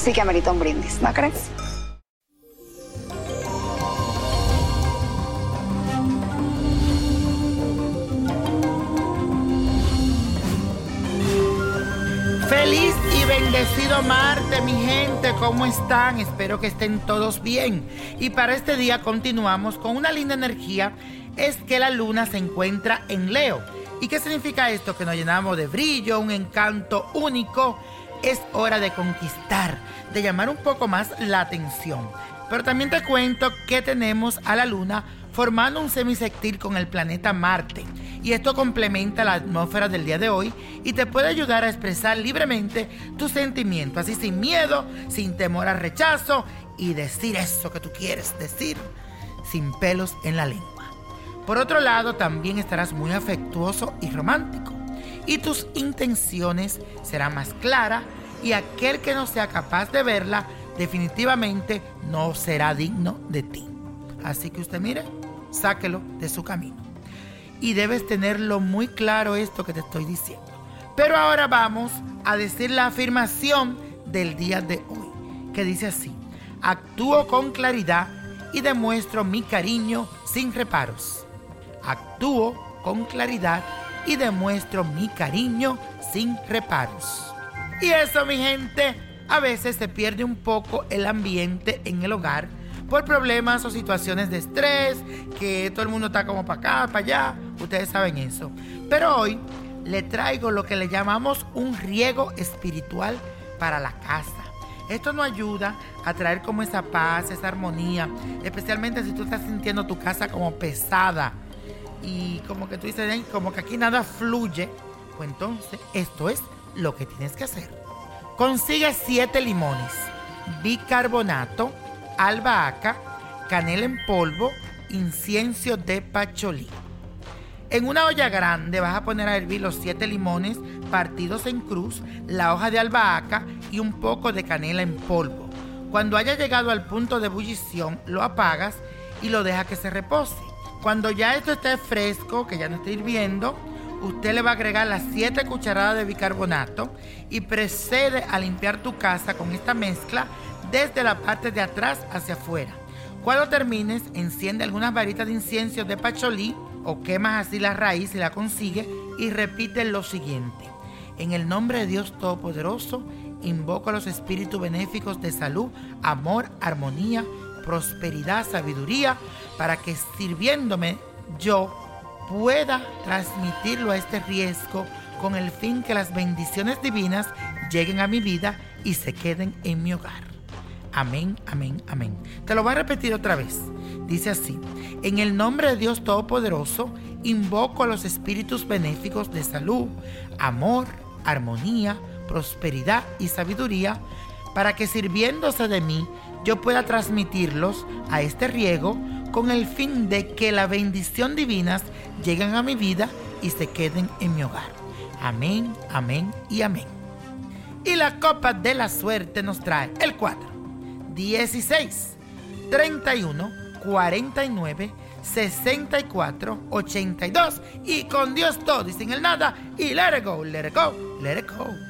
sí que amerita un brindis, ¿no crees? Feliz y bendecido Marte, mi gente, ¿cómo están? Espero que estén todos bien. Y para este día continuamos con una linda energía, es que la luna se encuentra en Leo. ¿Y qué significa esto? Que nos llenamos de brillo, un encanto único. Es hora de conquistar, de llamar un poco más la atención. Pero también te cuento que tenemos a la luna formando un semisectil con el planeta Marte. Y esto complementa la atmósfera del día de hoy y te puede ayudar a expresar libremente tus sentimientos, así sin miedo, sin temor al rechazo y decir eso que tú quieres decir sin pelos en la lengua. Por otro lado, también estarás muy afectuoso y romántico y tus intenciones serán más claras y aquel que no sea capaz de verla definitivamente no será digno de ti. Así que usted mire, sáquelo de su camino. Y debes tenerlo muy claro esto que te estoy diciendo. Pero ahora vamos a decir la afirmación del día de hoy, que dice así, actúo con claridad y demuestro mi cariño sin reparos. Actúo con claridad y demuestro mi cariño sin reparos. Y eso, mi gente, a veces se pierde un poco el ambiente en el hogar por problemas o situaciones de estrés, que todo el mundo está como para acá, para allá, ustedes saben eso. Pero hoy le traigo lo que le llamamos un riego espiritual para la casa. Esto nos ayuda a traer como esa paz, esa armonía, especialmente si tú estás sintiendo tu casa como pesada y como que tú dices, "Ay, como que aquí nada fluye, pues entonces esto es lo que tienes que hacer. Consigue 7 limones, bicarbonato, albahaca, canela en polvo, incienso de pacholí. En una olla grande vas a poner a hervir los 7 limones partidos en cruz, la hoja de albahaca y un poco de canela en polvo. Cuando haya llegado al punto de ebullición, lo apagas y lo deja que se repose. Cuando ya esto esté fresco, que ya no esté hirviendo, usted le va a agregar las 7 cucharadas de bicarbonato y procede a limpiar tu casa con esta mezcla desde la parte de atrás hacia afuera. Cuando termines, enciende algunas varitas de incienso de pacholí o quemas así la raíz si la consigue y repite lo siguiente. En el nombre de Dios Todopoderoso, invoco a los espíritus benéficos de salud, amor, armonía, prosperidad, sabiduría, para que sirviéndome yo pueda transmitirlo a este riesgo con el fin que las bendiciones divinas lleguen a mi vida y se queden en mi hogar. Amén, amén, amén. Te lo voy a repetir otra vez. Dice así, en el nombre de Dios Todopoderoso, invoco a los espíritus benéficos de salud, amor, armonía, prosperidad y sabiduría, para que sirviéndose de mí, yo pueda transmitirlos a este riego con el fin de que la bendición divinas lleguen a mi vida y se queden en mi hogar. Amén, amén y amén. Y la copa de la suerte nos trae el 4, 16, 31, 49, 64, 82 y con Dios todo y sin el nada y let it go, let it go, let it go.